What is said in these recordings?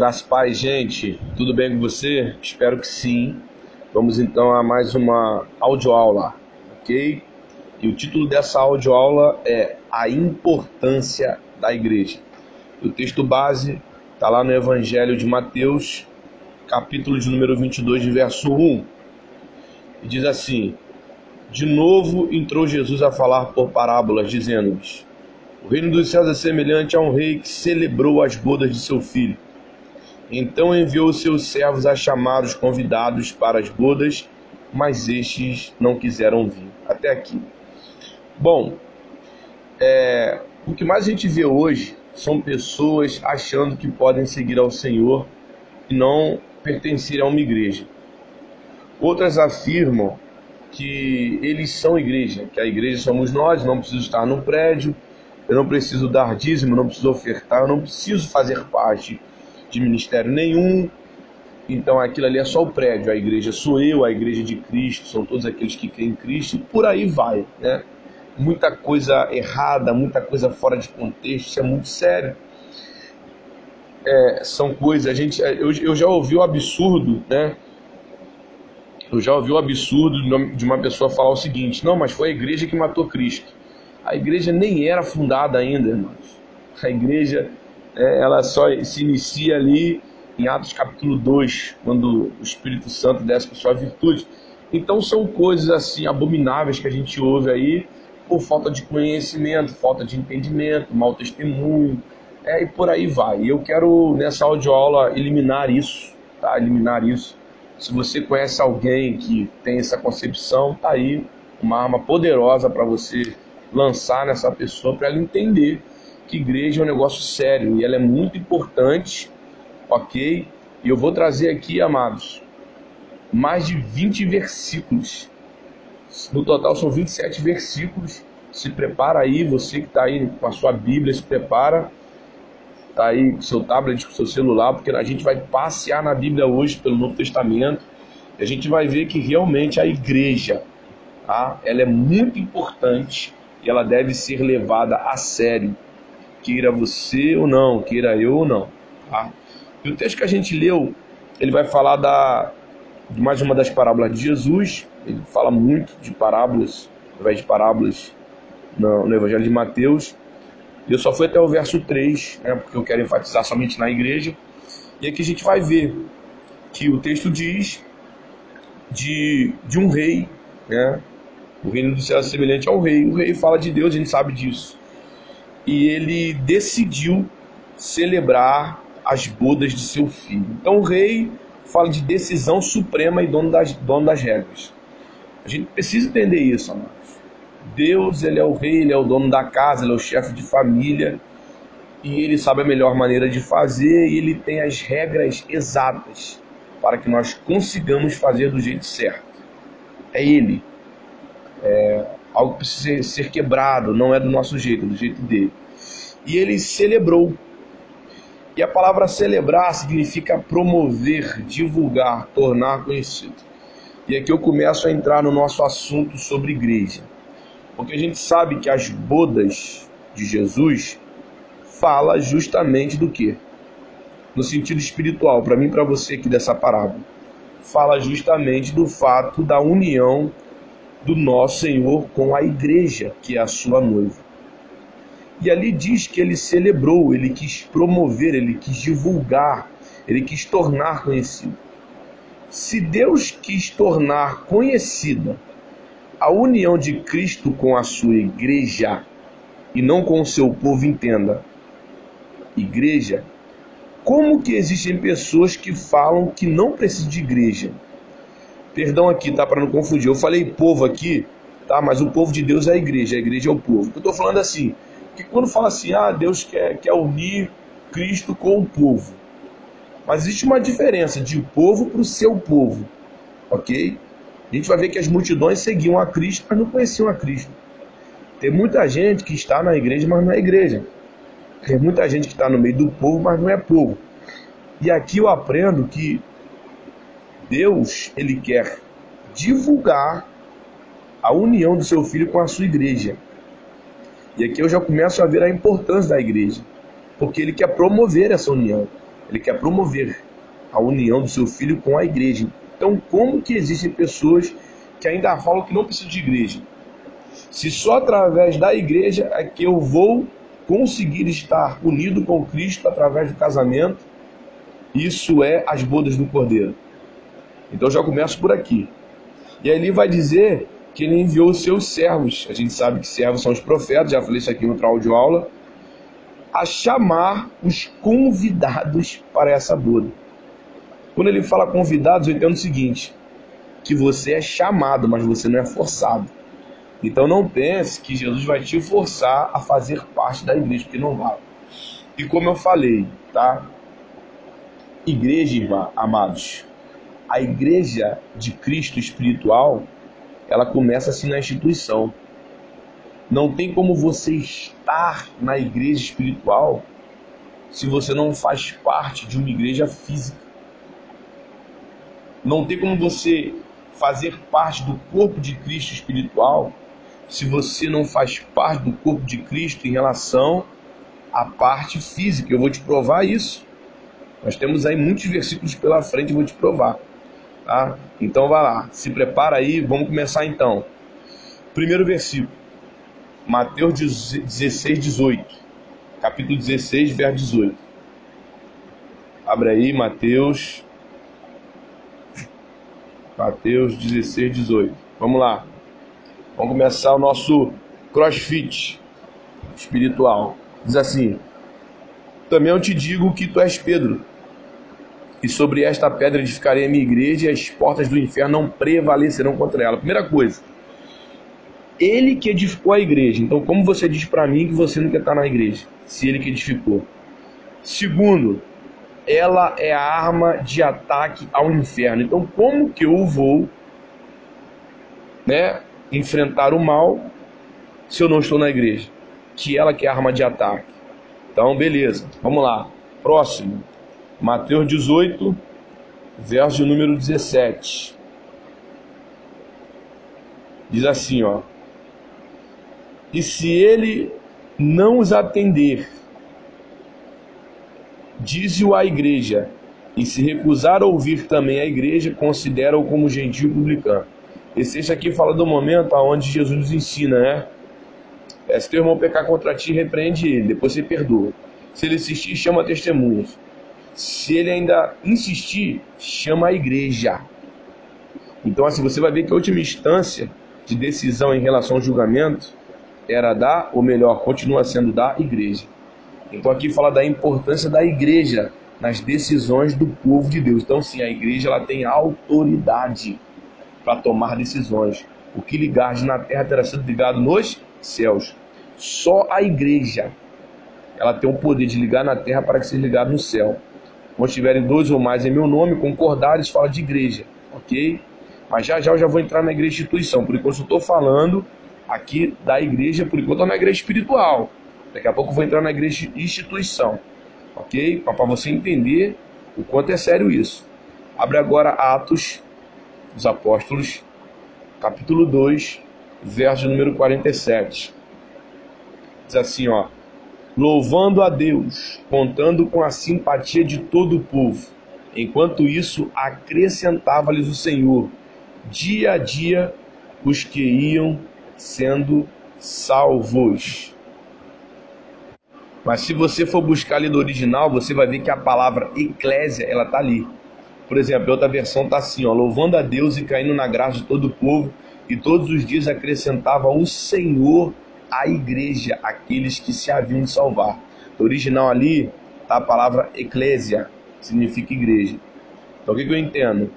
Graças Pai, gente, tudo bem com você? Espero que sim. Vamos então a mais uma audioaula, ok? E o título dessa audioaula é A Importância da Igreja. O texto base está lá no Evangelho de Mateus, capítulo de número 22, de verso 1. E diz assim: De novo entrou Jesus a falar por parábolas, dizendo-lhes: O reino dos céus é semelhante a um rei que celebrou as bodas de seu filho então enviou seus servos a chamar os convidados para as bodas, mas estes não quiseram vir. Até aqui. Bom, é, o que mais a gente vê hoje são pessoas achando que podem seguir ao Senhor e não pertencer a uma igreja. Outras afirmam que eles são igreja, que a igreja somos nós, não preciso estar no prédio, eu não preciso dar dízimo, não preciso ofertar, eu não preciso fazer parte de ministério nenhum. Então aquilo ali é só o prédio, a igreja sou eu, a igreja de Cristo, são todos aqueles que creem em Cristo, e por aí vai, né? Muita coisa errada, muita coisa fora de contexto, isso é muito sério. É, são coisas, a gente, eu, eu já ouvi o absurdo, né? Eu já ouvi o absurdo de uma pessoa falar o seguinte: não, mas foi a igreja que matou Cristo. A igreja nem era fundada ainda, irmãos. A igreja é, ela só se inicia ali em Atos capítulo 2, quando o Espírito Santo desce com sua virtude. Então são coisas assim abomináveis que a gente ouve aí por falta de conhecimento, falta de entendimento, mau testemunho, é, e por aí vai. Eu quero nessa audioaula eliminar isso, tá? Eliminar isso. Se você conhece alguém que tem essa concepção, tá aí uma arma poderosa para você lançar nessa pessoa para ela entender que igreja é um negócio sério e ela é muito importante, ok? E eu vou trazer aqui, amados, mais de 20 versículos. No total são 27 versículos. Se prepara aí, você que está aí com a sua Bíblia, se prepara. Está aí com seu tablet, com seu celular, porque a gente vai passear na Bíblia hoje pelo Novo Testamento. E a gente vai ver que realmente a igreja, tá? ela é muito importante e ela deve ser levada a sério queira você ou não, queira eu ou não. Tá? E o texto que a gente leu, ele vai falar da, de mais uma das parábolas de Jesus. Ele fala muito de parábolas, através de parábolas no, no Evangelho de Mateus. Eu só fui até o verso 3, né, porque eu quero enfatizar somente na igreja. E aqui a gente vai ver que o texto diz de, de um rei, né? O reino do céu é semelhante ao rei. O rei fala de Deus, a gente sabe disso e ele decidiu celebrar as bodas de seu filho. Então o rei fala de decisão suprema e dono das, dono das regras. A gente precisa entender isso, amados. Deus, ele é o rei, ele é o dono da casa, ele é o chefe de família e ele sabe a melhor maneira de fazer e ele tem as regras exatas para que nós consigamos fazer do jeito certo. É ele. É, algo precisa ser quebrado, não é do nosso jeito, é do jeito dele. E ele celebrou. E a palavra celebrar significa promover, divulgar, tornar conhecido. E aqui eu começo a entrar no nosso assunto sobre igreja. Porque a gente sabe que as bodas de Jesus fala justamente do que? No sentido espiritual, para mim e para você aqui dessa parábola. Fala justamente do fato da união do nosso Senhor com a igreja, que é a sua noiva. E ali diz que ele celebrou, ele quis promover, ele quis divulgar, ele quis tornar conhecido. Se Deus quis tornar conhecida a união de Cristo com a sua igreja, e não com o seu povo, entenda, igreja, como que existem pessoas que falam que não precisa de igreja? Perdão aqui, tá? Para não confundir. Eu falei povo aqui, tá? Mas o povo de Deus é a igreja, a igreja é o povo. Eu estou falando assim, que quando fala assim, ah, Deus quer, quer unir Cristo com o povo. Mas existe uma diferença de povo para o seu povo, ok? A gente vai ver que as multidões seguiam a Cristo, mas não conheciam a Cristo. Tem muita gente que está na igreja, mas não é igreja. Tem muita gente que está no meio do povo, mas não é povo. E aqui eu aprendo que Deus, ele quer divulgar a união do seu filho com a sua igreja. E aqui eu já começo a ver a importância da igreja, porque ele quer promover essa união. Ele quer promover a união do seu filho com a igreja. Então, como que existem pessoas que ainda falam que não precisam de igreja? Se só através da igreja é que eu vou conseguir estar unido com Cristo através do casamento, isso é as bodas do Cordeiro. Então já começo por aqui. E aí ele vai dizer que ele enviou os seus servos. A gente sabe que servos são os profetas, já falei isso aqui em outra aula, a chamar os convidados para essa boda. Quando ele fala convidados, eu entendo o seguinte: que você é chamado, mas você não é forçado. Então não pense que Jesus vai te forçar a fazer parte da igreja, porque não vai. E como eu falei, tá? Igreja, irmã, amados, a igreja de Cristo espiritual, ela começa assim na instituição. Não tem como você estar na igreja espiritual se você não faz parte de uma igreja física. Não tem como você fazer parte do corpo de Cristo espiritual se você não faz parte do corpo de Cristo em relação à parte física. Eu vou te provar isso. Nós temos aí muitos versículos pela frente, eu vou te provar. Tá? Então vai lá, se prepara aí, vamos começar então. Primeiro versículo, Mateus 16, 18. Capítulo 16, verso 18. Abre aí, Mateus. Mateus 16, 18. Vamos lá. Vamos começar o nosso crossfit espiritual. Diz assim: Também eu te digo que tu és Pedro, e sobre esta pedra edificarei a minha igreja, e as portas do inferno não prevalecerão contra ela. Primeira coisa, ele que edificou a igreja. Então, como você diz para mim que você não quer estar na igreja? Se ele que edificou. Segundo, ela é a arma de ataque ao inferno. Então, como que eu vou, né, enfrentar o mal se eu não estou na igreja? Que ela que é a arma de ataque. Então, beleza. Vamos lá. Próximo. Mateus 18, verso número 17. Diz assim, ó: E se ele não os atender, dize-o à igreja, e se recusar a ouvir também a igreja, considera-o como gentil publicano. Esse texto aqui fala do momento onde Jesus nos ensina, né? É, se teu irmão pecar contra ti, repreende ele, depois você perdoa. Se ele insistir, chama testemunhas. Se ele ainda insistir, chama a igreja. Então, assim, você vai ver que a última instância de decisão em relação ao julgamento era da, ou melhor, continua sendo da igreja. Então, aqui fala da importância da igreja nas decisões do povo de Deus. Então, sim, a igreja ela tem autoridade para tomar decisões. O que ligar na terra terá sido ligado nos céus. Só a igreja ela tem o poder de ligar na terra para que seja ligado no céu. Quando tiverem dois ou mais em meu nome, concordares, fala de igreja, ok? Mas já já eu já vou entrar na igreja instituição. Por enquanto eu estou falando aqui da igreja, por enquanto na igreja espiritual. Daqui a pouco eu vou entrar na igreja instituição, ok? Para você entender o quanto é sério isso. Abre agora Atos dos Apóstolos, capítulo 2, verso número 47. Diz assim, ó louvando a Deus, contando com a simpatia de todo o povo. Enquanto isso, acrescentava-lhes o Senhor, dia a dia, os que iam sendo salvos. Mas se você for buscar ali no original, você vai ver que a palavra eclésia, ela tá ali. Por exemplo, outra versão tá assim, ó, louvando a Deus e caindo na graça de todo o povo, e todos os dias acrescentava o Senhor a igreja, aqueles que se haviam de salvar. No original ali está a palavra eclésia, significa igreja. Então o que, que eu entendo?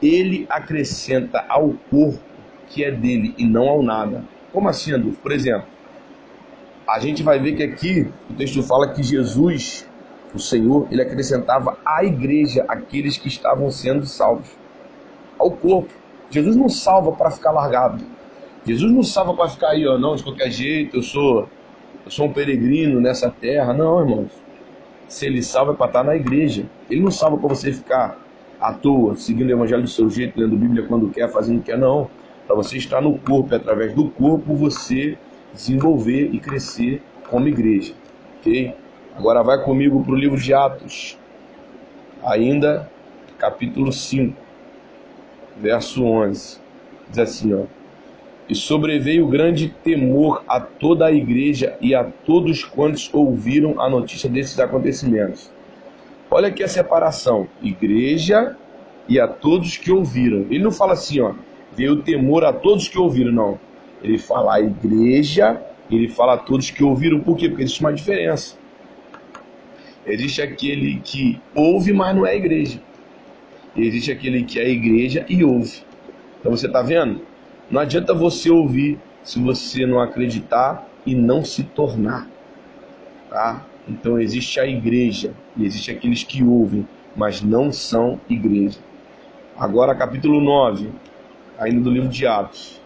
Ele acrescenta ao corpo que é dele e não ao nada. Como assim? Por exemplo, a gente vai ver que aqui o texto fala que Jesus, o Senhor, ele acrescentava à igreja aqueles que estavam sendo salvos. Ao corpo. Jesus não salva para ficar largado. Jesus não salva para ficar aí, ó, não, de qualquer jeito, eu sou, eu sou um peregrino nessa terra. Não, irmãos. Se ele salva é para estar na igreja. Ele não salva para você ficar à toa, seguindo o evangelho do seu jeito, lendo Bíblia quando quer, fazendo o que quer, não. Para você estar no corpo, e através do corpo você desenvolver e crescer como igreja. Ok? Agora vai comigo para o livro de Atos, Ainda, capítulo 5, verso 11. Diz assim, ó. E sobreveio grande temor a toda a igreja e a todos quantos ouviram a notícia desses acontecimentos. Olha aqui a separação: igreja e a todos que ouviram. Ele não fala assim, ó, veio temor a todos que ouviram, não. Ele fala a igreja, ele fala a todos que ouviram, por quê? Porque existe uma diferença. Existe aquele que ouve, mas não é igreja. Existe aquele que é igreja e ouve. Então você está vendo? Não adianta você ouvir se você não acreditar e não se tornar. Tá? Então existe a igreja e existe aqueles que ouvem, mas não são igreja. Agora capítulo 9, ainda do livro de Atos.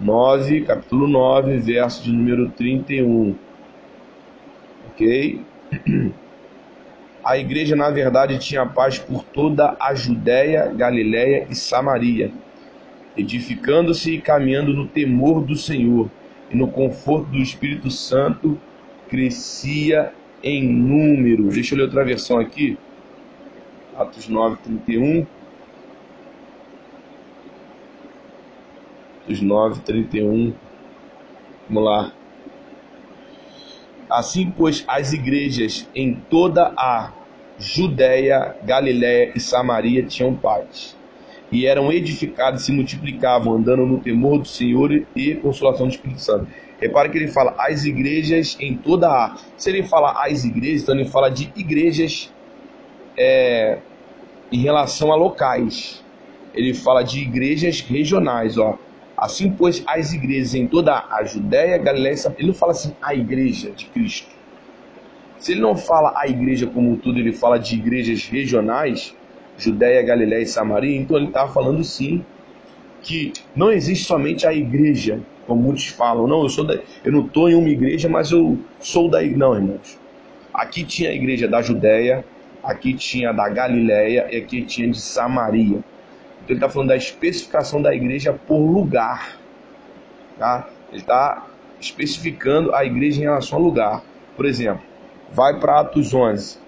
9, capítulo 9, verso de número 31. OK? A igreja, na verdade, tinha paz por toda a Judéia, Galiléia e Samaria, edificando-se e caminhando no temor do Senhor e no conforto do Espírito Santo, crescia em número. Deixa eu ler outra versão aqui. Atos 9, 31. Atos 9, 31. Vamos lá. Assim, pois, as igrejas em toda a Judéia, Galiléia e Samaria tinham paz, e eram edificadas e se multiplicavam, andando no temor do Senhor e consolação do Espírito Santo. Repare que ele fala as igrejas em toda a. Se ele fala as igrejas, então ele fala de igrejas é, em relação a locais. Ele fala de igrejas regionais, ó. Assim, pois, as igrejas em toda a Judéia, Galiléia, ele não fala assim a igreja de Cristo. Se ele não fala a igreja como um todo, ele fala de igrejas regionais, Judéia, Galiléia e Samaria, então ele está falando sim que não existe somente a igreja, como muitos falam. Não, eu sou da, eu não estou em uma igreja, mas eu sou da não, irmãos. Aqui tinha a igreja da Judéia, aqui tinha da Galiléia e aqui tinha de Samaria. Então ele está falando da especificação da igreja por lugar. Tá? Ele está especificando a igreja em relação ao lugar. Por exemplo, vai para Atos 11,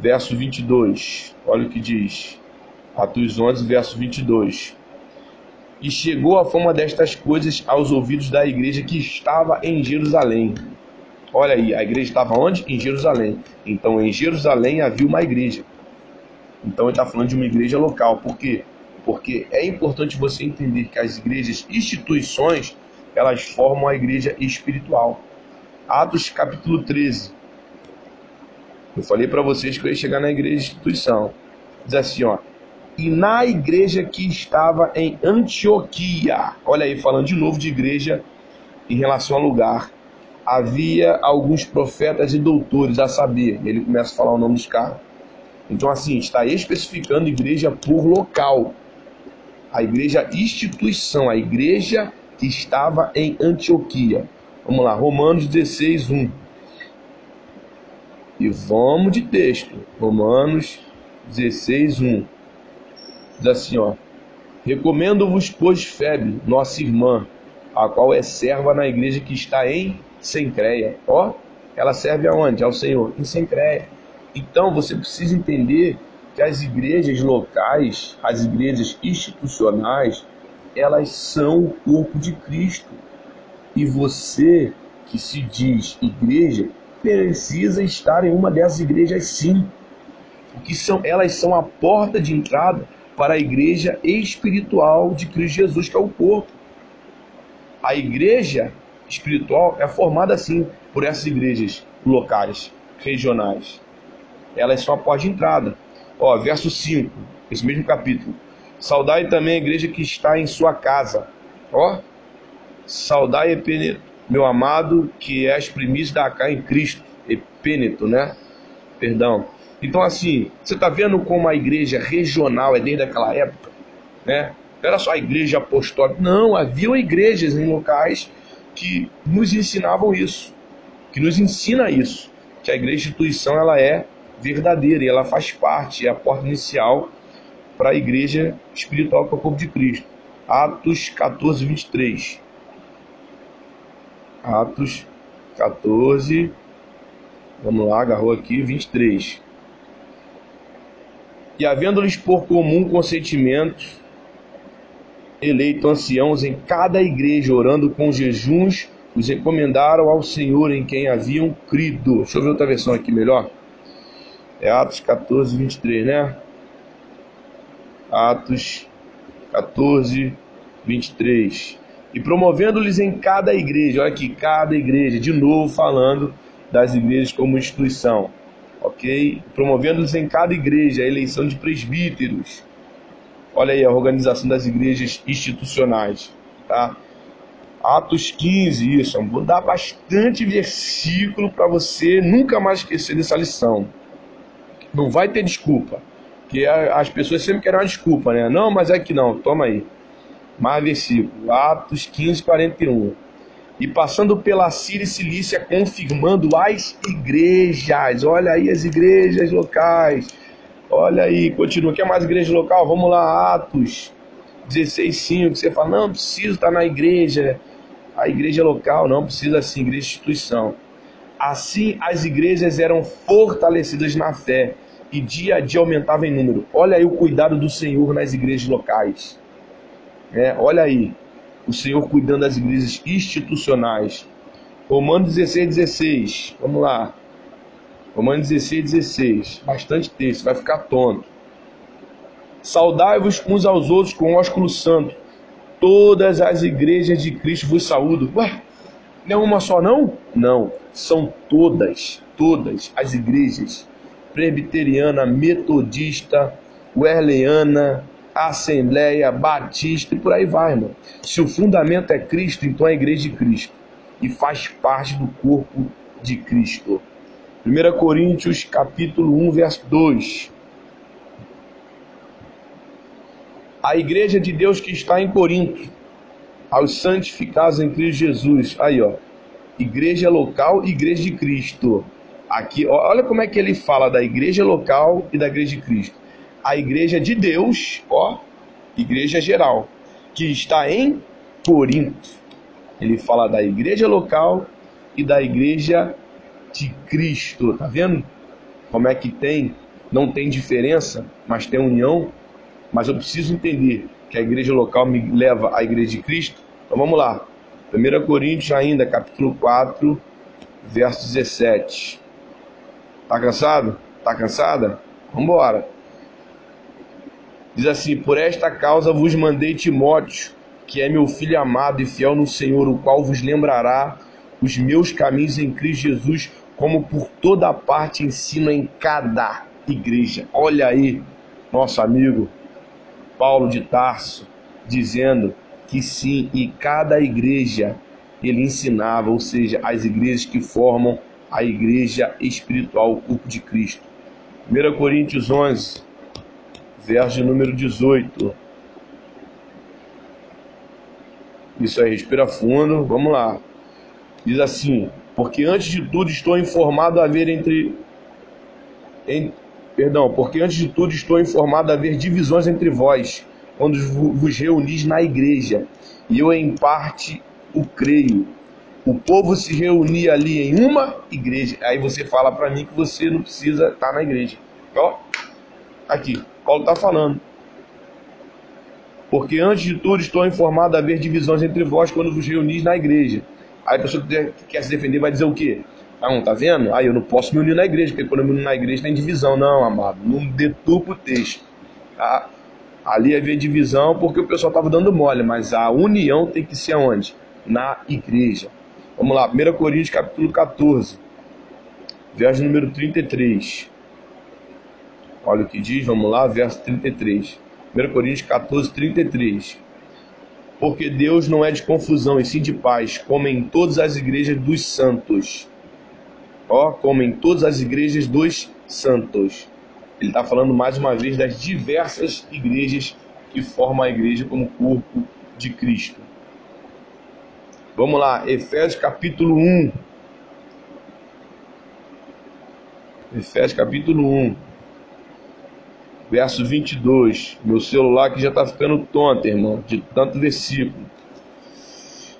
verso 22. Olha o que diz. Atos 11, verso 22. E chegou a fama destas coisas aos ouvidos da igreja que estava em Jerusalém. Olha aí, a igreja estava onde? Em Jerusalém. Então, em Jerusalém havia uma igreja. Então ele está falando de uma igreja local. Por quê? Porque é importante você entender que as igrejas instituições elas formam a igreja espiritual. Atos capítulo 13. Eu falei para vocês que eu ia chegar na igreja instituição. Diz assim, ó. E na igreja que estava em Antioquia, olha aí, falando de novo de igreja em relação ao lugar, havia alguns profetas e doutores, a saber, ele começa a falar o nome dos caras então, assim, está especificando igreja por local. A igreja instituição, a igreja que estava em Antioquia. Vamos lá, Romanos 16, 1. E vamos de texto. Romanos 16, 1. Diz assim, ó. Recomendo-vos, pois, Febe, nossa irmã, a qual é serva na igreja que está em Sencreia. Ó, ela serve aonde? Ao Senhor, em Sencreia. Então você precisa entender que as igrejas locais, as igrejas institucionais, elas são o corpo de Cristo. E você que se diz igreja precisa estar em uma dessas igrejas sim. Porque são, elas são a porta de entrada para a igreja espiritual de Cristo Jesus, que é o corpo. A igreja espiritual é formada assim por essas igrejas locais, regionais elas são a porta de entrada. Ó, verso 5, esse mesmo capítulo. Saudai também a igreja que está em sua casa. Ó, saudai Epêneto, meu amado, que é as primícias da cá em Cristo. Epêneto, né? Perdão. Então, assim, você está vendo como a igreja regional é desde aquela época, né? Não era só a igreja apostólica. Não, havia igrejas em locais que nos ensinavam isso, que nos ensina isso, que a igreja instituição ela é verdadeira e ela faz parte, é a porta inicial para a igreja espiritual é o corpo de Cristo. Atos 14, 23. Atos 14, Vamos lá, agarrou aqui, 23. E havendo-lhes por comum consentimento, eleito anciãos em cada igreja, orando com jejuns, os encomendaram ao Senhor em quem haviam crido. Deixa eu ver outra versão aqui melhor. É Atos 14, 23, né? Atos 14, 23. E promovendo-lhes em cada igreja, olha aqui, cada igreja, de novo falando das igrejas como instituição, ok? Promovendo-lhes em cada igreja a eleição de presbíteros. Olha aí a organização das igrejas institucionais, tá? Atos 15, isso. Vou dar bastante versículo para você nunca mais esquecer dessa lição. Não vai ter desculpa. Que as pessoas sempre querem uma desculpa, né? Não, mas é que não. Toma aí. Mais versículo. Atos 15, 41. E passando pela Síria e Cilícia, confirmando as igrejas. Olha aí as igrejas locais. Olha aí, continua. Quer mais igreja local? Vamos lá, Atos 16, 5. Você fala, não, preciso estar na igreja a igreja local não precisa assim, igreja instituição. Assim as igrejas eram fortalecidas na fé e dia a dia aumentava em número. Olha aí o cuidado do Senhor nas igrejas locais. É, olha aí, o Senhor cuidando das igrejas institucionais. Romanos 16, 16. Vamos lá. Romanos 16, 16. Bastante texto, vai ficar tonto. Saudai-vos uns aos outros com ósculo santo todas as igrejas de Cristo vos saúdo. Ué, não é uma só não? Não, são todas, todas as igrejas. Presbiteriana, Metodista, Wesleyana, Assembleia, Batista e por aí vai, irmão. Se o fundamento é Cristo, então é a igreja de Cristo. E faz parte do corpo de Cristo. 1 Coríntios capítulo 1, verso 2. a igreja de Deus que está em Corinto, aos santificados em Cristo Jesus. Aí, ó. Igreja local igreja de Cristo. Aqui, ó, olha como é que ele fala da igreja local e da igreja de Cristo. A igreja de Deus, ó, igreja geral, que está em Corinto. Ele fala da igreja local e da igreja de Cristo. Tá vendo? Como é que tem? Não tem diferença, mas tem união mas eu preciso entender que a igreja local me leva à igreja de Cristo. Então vamos lá. 1 Coríntios ainda, capítulo 4, verso 17. Tá cansado? Tá cansada? Vamos embora. Diz assim: Por esta causa vos mandei Timóteo, que é meu filho amado e fiel no Senhor, o qual vos lembrará os meus caminhos em Cristo Jesus, como por toda parte ensino em cada igreja. Olha aí, nosso amigo Paulo de Tarso, dizendo que sim, e cada igreja ele ensinava, ou seja, as igrejas que formam a igreja espiritual, o corpo de Cristo. 1 Coríntios 11, verso número 18. Isso aí, respira fundo, vamos lá. Diz assim: Porque antes de tudo estou informado a haver entre, Perdão, porque antes de tudo estou informado a haver divisões entre vós, quando vos reunis na igreja, e eu em parte o creio. O povo se reunia ali em uma igreja. Aí você fala para mim que você não precisa estar na igreja. Ó, aqui, Paulo está falando. Porque antes de tudo estou informado a haver divisões entre vós quando vos reunis na igreja. Aí a pessoa que quer se defender vai dizer o quê? Não, tá vendo? Aí eu não posso me unir na igreja, porque quando eu me unir na igreja tem divisão. Não, amado, não deturpa o texto. Tá? Ali havia divisão porque o pessoal estava dando mole, mas a união tem que ser aonde? Na igreja. Vamos lá, 1 Coríntios capítulo 14, verso número 33. Olha o que diz, vamos lá, verso 33. 1 Coríntios 14, 33. Porque Deus não é de confusão, e sim de paz, como em todas as igrejas dos santos ó, como em todas as igrejas dos santos. Ele está falando mais uma vez das diversas igrejas que formam a igreja como corpo de Cristo. Vamos lá, Efésios capítulo 1. Efésios capítulo 1, verso 22. Meu celular aqui já está ficando tonto, irmão, de tanto versículo.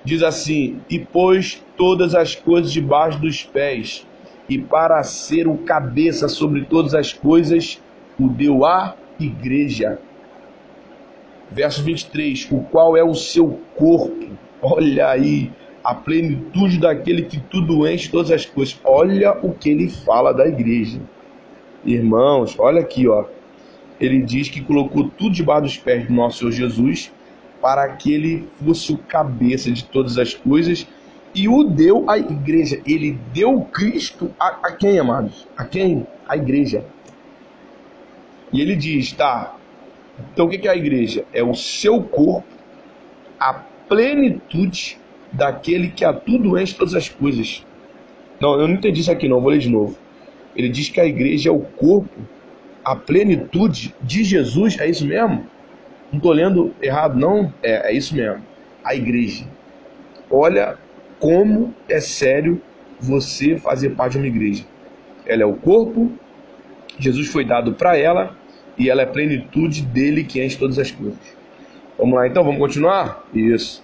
Diz assim: E pôs todas as coisas debaixo dos pés e para ser o cabeça sobre todas as coisas, o deu à igreja. Verso 23: O qual é o seu corpo. Olha aí, a plenitude daquele que tudo enche todas as coisas. Olha o que ele fala da igreja. Irmãos, olha aqui, ó. Ele diz que colocou tudo debaixo dos pés do nosso Senhor Jesus para que ele fosse o cabeça de todas as coisas e o deu à igreja. Ele deu Cristo a, a quem, amados? A quem? A igreja. E ele diz, tá, então o que é a igreja? É o seu corpo, a plenitude daquele que a tudo enche todas as coisas. Não, eu não entendi isso aqui não, vou ler de novo. Ele diz que a igreja é o corpo, a plenitude de Jesus, é isso mesmo? Não estou lendo errado, não? É, é isso mesmo. A igreja. Olha como é sério você fazer parte de uma igreja. Ela é o corpo, Jesus foi dado para ela e ela é a plenitude dele que enche todas as coisas. Vamos lá então, vamos continuar? Isso.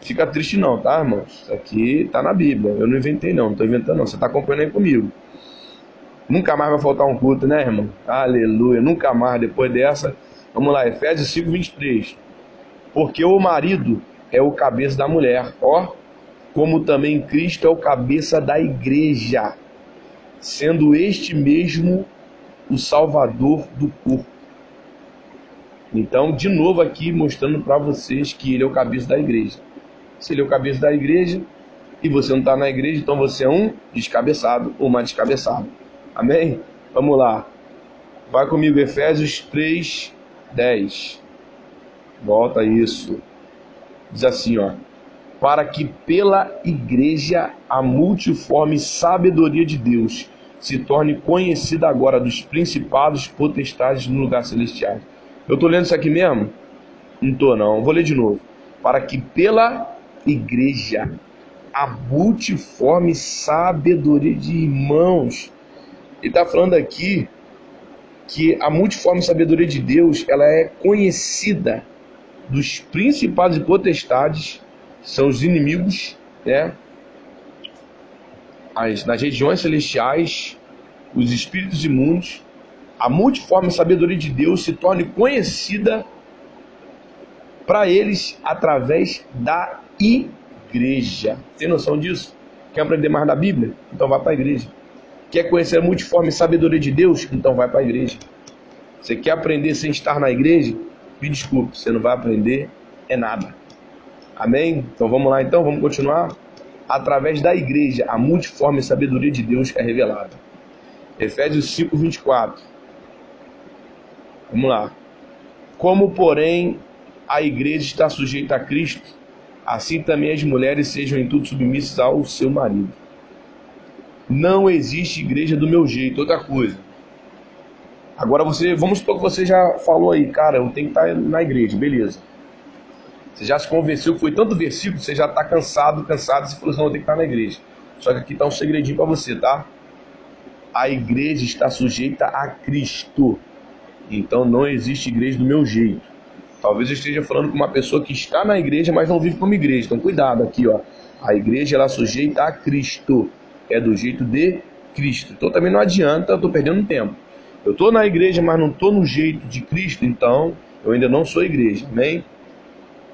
Fica triste não, tá, irmãos? Isso aqui tá na Bíblia. Eu não inventei não, não tô inventando não. Você tá acompanhando aí comigo. Nunca mais vai faltar um culto, né, irmão? Aleluia. Nunca mais depois dessa. Vamos lá, Efésios 5, 23. Porque o marido é o cabeça da mulher, ó, como também Cristo é o cabeça da igreja, sendo este mesmo o salvador do corpo. Então, de novo aqui mostrando para vocês que ele é o cabeça da igreja. Se ele é o cabeça da igreja e você não está na igreja, então você é um descabeçado ou uma descabeçada. Amém? Vamos lá. Vai comigo, Efésios 3, 10. Volta isso. Diz assim, ó para que pela igreja a multiforme sabedoria de Deus se torne conhecida agora dos principados potestades no lugar celestial. Eu estou lendo isso aqui mesmo? Não estou não, vou ler de novo. Para que pela igreja a multiforme sabedoria de irmãos. Ele está falando aqui que a multiforme sabedoria de Deus ela é conhecida dos principados e potestades são os inimigos, né? As, nas regiões celestiais, os espíritos imundos, a multiforme sabedoria de Deus se torne conhecida para eles através da igreja. Tem noção disso? Quer aprender mais da Bíblia? Então vai para a igreja. Quer conhecer a multiforme sabedoria de Deus? Então vai para a igreja. Você quer aprender sem estar na igreja? Me desculpe, você não vai aprender é nada. Amém? Então vamos lá então, vamos continuar. Através da igreja, a multiforme sabedoria de Deus é revelada. Efésios 5, 24. Vamos lá. Como, porém, a igreja está sujeita a Cristo, assim também as mulheres sejam em tudo submissas ao seu marido. Não existe igreja do meu jeito, outra coisa. Agora você, vamos supor que você já falou aí, cara, eu tenho que estar na igreja, beleza. Você já se convenceu foi tanto versículo, você já está cansado, cansado, e falou assim, não, eu tenho que estar na igreja. Só que aqui está um segredinho para você, tá? A igreja está sujeita a Cristo. Então não existe igreja do meu jeito. Talvez eu esteja falando com uma pessoa que está na igreja, mas não vive como igreja. Então cuidado aqui, ó. A igreja ela é sujeita a Cristo. É do jeito de Cristo. Então também não adianta, eu estou perdendo tempo. Eu estou na igreja, mas não estou no jeito de Cristo, então eu ainda não sou igreja. Amém?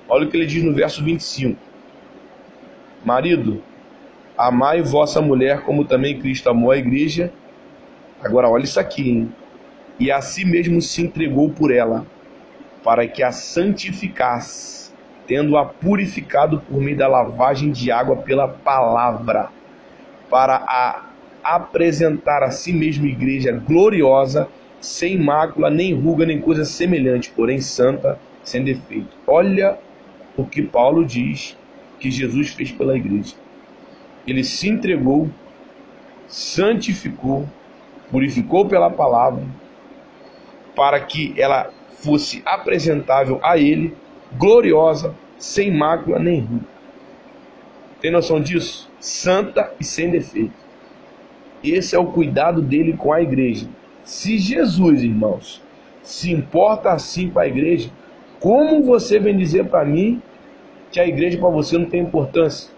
Olha o que ele diz no verso 25: Marido, amai vossa mulher como também Cristo amou a igreja. Agora olha isso aqui, hein? E a si mesmo se entregou por ela, para que a santificasse, tendo-a purificado por meio da lavagem de água pela palavra, para a apresentar a si mesmo igreja gloriosa, sem mácula, nem ruga, nem coisa semelhante, porém santa, sem defeito. Olha o que Paulo diz que Jesus fez pela igreja. Ele se entregou, santificou, purificou pela palavra, para que ela fosse apresentável a Ele, gloriosa, sem mácula nem ruim. Tem noção disso? Santa e sem defeito. Esse é o cuidado dele com a igreja. Se Jesus, irmãos, se importa assim com a igreja, como você vem dizer para mim que a igreja para você não tem importância?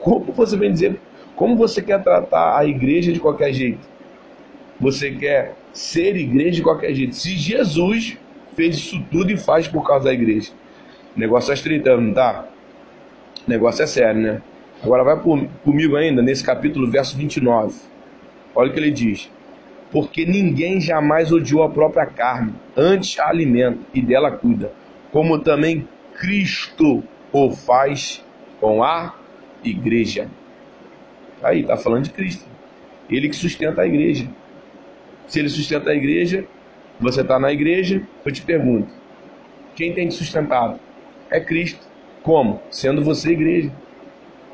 Como você vem dizer, Como você quer tratar a igreja de qualquer jeito? Você quer ser igreja de qualquer jeito? Se Jesus fez isso tudo e faz por causa da igreja. O negócio é estreitando, tá? O negócio é sério, né? Agora vai comigo ainda nesse capítulo, verso 29. Olha o que ele diz. Porque ninguém jamais odiou a própria carne, antes a alimenta e dela cuida, como também Cristo o faz com a igreja. Aí, tá falando de Cristo. Ele que sustenta a igreja. Se ele sustenta a igreja, você está na igreja, eu te pergunto: quem tem te sustentado? É Cristo. Como? Sendo você igreja.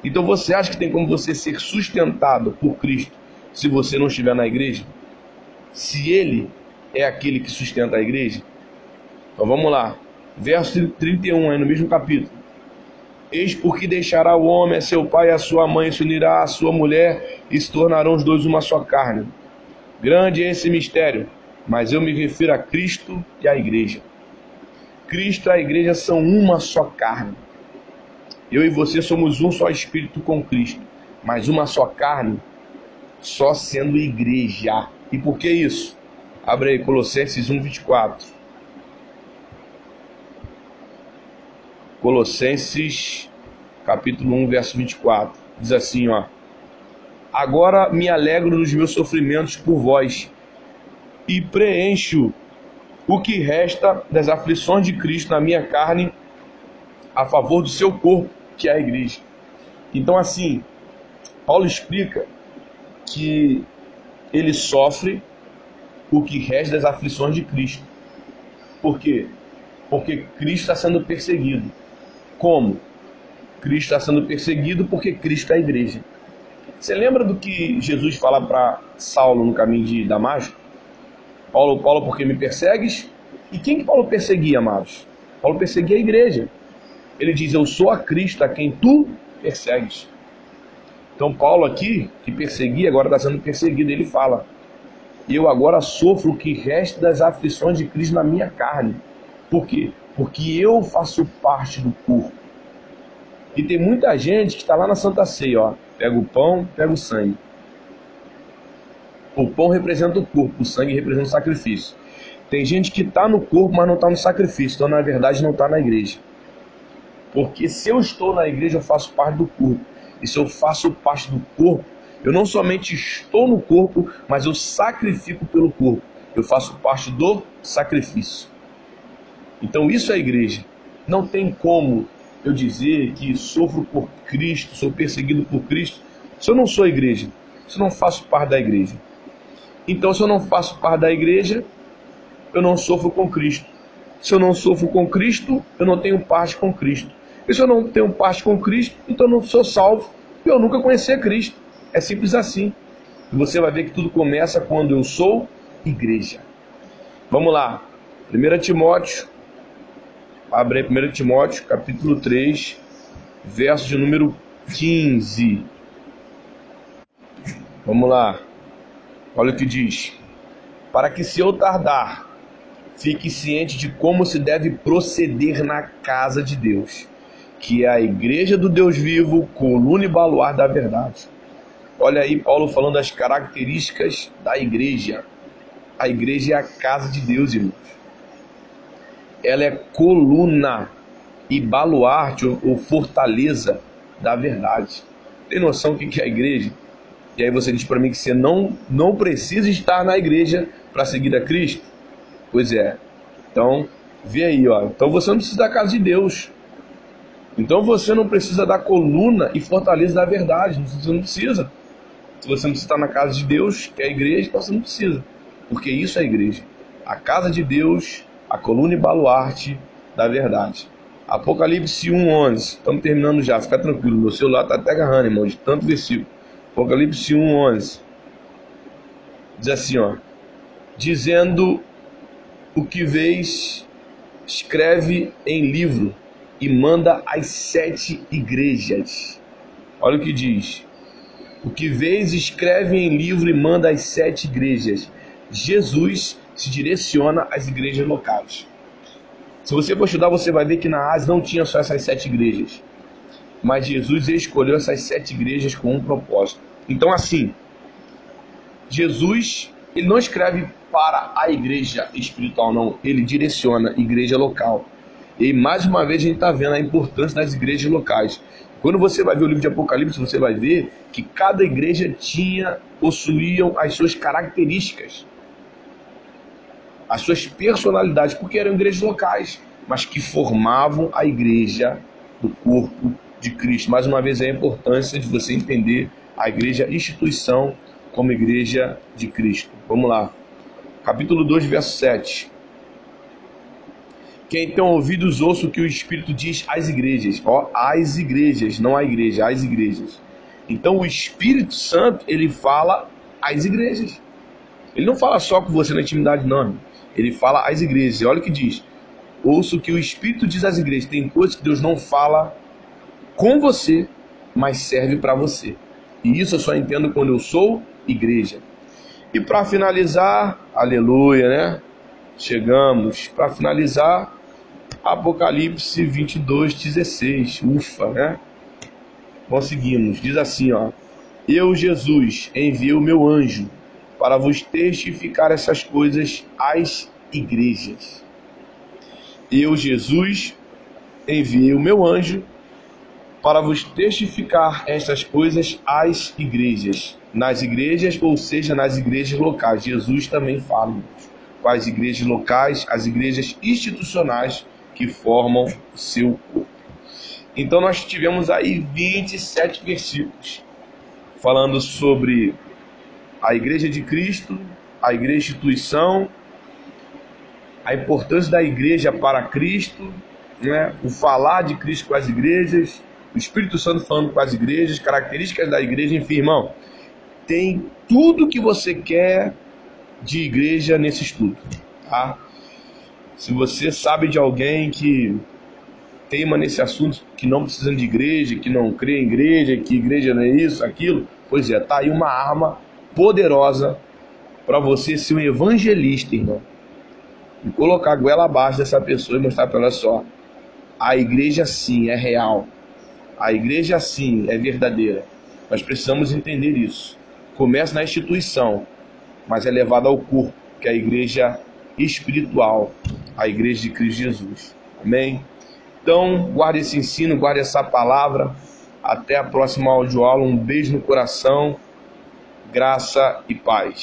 Então você acha que tem como você ser sustentado por Cristo se você não estiver na igreja? Se Ele é aquele que sustenta a igreja? Então vamos lá. Verso 31, aí no mesmo capítulo. Eis porque deixará o homem a seu pai e a sua mãe, se unirá à sua mulher e se tornarão os dois uma só carne. Grande é esse mistério, mas eu me refiro a Cristo e à igreja. Cristo e a igreja são uma só carne. Eu e você somos um só espírito com Cristo, mas uma só carne, só sendo igreja. E por que isso? Abre aí Colossenses 1, 24. Colossenses, capítulo 1, verso 24. Diz assim, ó: Agora me alegro nos meus sofrimentos por vós e preencho o que resta das aflições de Cristo na minha carne a favor do seu corpo, que é a igreja. Então, assim, Paulo explica que ele sofre o que resta das aflições de Cristo. Por quê? Porque Cristo está sendo perseguido. Como? Cristo está sendo perseguido porque Cristo é a igreja. Você lembra do que Jesus fala para Saulo no caminho de Damasco? Paulo, Paulo, por que me persegues? E quem que Paulo perseguia, amados? Paulo perseguia a igreja. Ele diz: Eu sou a Cristo a quem tu persegues. Então, Paulo aqui, que perseguia, agora está sendo perseguido. Ele fala: Eu agora sofro o que resta das aflições de Cristo na minha carne. Por quê? Porque eu faço parte do corpo. E tem muita gente que está lá na Santa Ceia, ó. Pega o pão, pega o sangue. O pão representa o corpo, o sangue representa o sacrifício. Tem gente que está no corpo, mas não está no sacrifício. Então, na verdade, não está na igreja. Porque se eu estou na igreja, eu faço parte do corpo. E se eu faço parte do corpo, eu não somente estou no corpo, mas eu sacrifico pelo corpo. Eu faço parte do sacrifício. Então isso é a igreja. Não tem como eu dizer que sofro por Cristo, sou perseguido por Cristo, se eu não sou igreja, se eu não faço parte da igreja. Então, se eu não faço parte da igreja, eu não sofro com Cristo. Se eu não sofro com Cristo, eu não tenho parte com Cristo. E se eu não tenho parte com Cristo, então eu não sou salvo, e eu nunca conheci a Cristo. É simples assim. E você vai ver que tudo começa quando eu sou igreja. Vamos lá. 1 Timóteo, abre aí 1 Timóteo, capítulo 3, verso de número 15. Vamos lá. Olha o que diz: Para que se eu tardar, fique ciente de como se deve proceder na casa de Deus, que é a igreja do Deus vivo, coluna e baluar da verdade. Olha aí Paulo falando das características da igreja. A igreja é a casa de Deus, irmãos. Ela é coluna e baluarte ou, fortaleza da verdade. Tem noção do que é a igreja? E aí você diz para mim que você não, não precisa estar na igreja para seguir a Cristo? Pois é. Então, vê aí, ó. Então você não precisa da casa de Deus. Então você não precisa da coluna e fortaleza da verdade. Você não precisa. Se você não estar na casa de Deus, que é a igreja, então você não precisa. Porque isso é a igreja. A casa de Deus, a coluna e baluarte da verdade. Apocalipse 1:11. Estamos terminando já, fica tranquilo. Meu celular está até agarrando, irmão, de tanto versículo. Apocalipse 1:11. Diz assim, ó: Dizendo o que vês, escreve em livro e manda às sete igrejas. Olha o que diz. O que vês, escreve em livro e manda às sete igrejas. Jesus se direciona às igrejas locais. Se você for estudar, você vai ver que na Ásia não tinha só essas sete igrejas. mas Jesus escolheu essas sete igrejas com um propósito. Então, assim, Jesus ele não escreve para a igreja espiritual, não. Ele direciona igreja local. E mais uma vez a gente está vendo a importância das igrejas locais. Quando você vai ver o livro de Apocalipse, você vai ver que cada igreja tinha, possuíam as suas características, as suas personalidades, porque eram igrejas locais, mas que formavam a igreja do corpo de Cristo. Mais uma vez, é a importância de você entender a igreja instituição como igreja de Cristo. Vamos lá. Capítulo 2, verso 7. Quem tem ouvidos, ouça o que o Espírito diz às igrejas. Ó, às igrejas, não à igreja, às igrejas. Então o Espírito Santo, ele fala às igrejas. Ele não fala só com você na intimidade, não. Ele fala às igrejas. E olha o que diz. Ouça o que o Espírito diz às igrejas. Tem coisas que Deus não fala com você, mas serve para você. E isso eu só entendo quando eu sou igreja. E para finalizar, aleluia, né? Chegamos. Para finalizar, Apocalipse 22, 16. Ufa, né? Conseguimos. Diz assim, ó. Eu, Jesus, enviei o meu anjo para vos testificar essas coisas às igrejas. Eu, Jesus, enviei o meu anjo para vos testificar estas coisas às igrejas. Nas igrejas, ou seja, nas igrejas locais. Jesus também fala com as igrejas locais, as igrejas institucionais que formam o seu corpo. Então nós tivemos aí 27 versículos falando sobre a igreja de Cristo, a igreja instituição, a importância da igreja para Cristo, né? o falar de Cristo com as igrejas, o Espírito Santo falando com as igrejas, características da igreja, enfim, irmão, tem tudo que você quer de igreja nesse estudo, tá? Se você sabe de alguém que teima nesse assunto, que não precisa de igreja, que não crê em igreja, que igreja não é isso, aquilo, pois é, tá aí uma arma poderosa para você ser um evangelista, irmão. E colocar a goela abaixo dessa pessoa e mostrar para ela só, a igreja sim é real. A igreja sim é verdadeira. Nós precisamos entender isso. Começa na instituição, mas é levado ao corpo, que é a igreja espiritual, a igreja de Cristo Jesus. Amém? Então, guarde esse ensino, guarde essa palavra. Até a próxima audioaula. Um beijo no coração, graça e paz.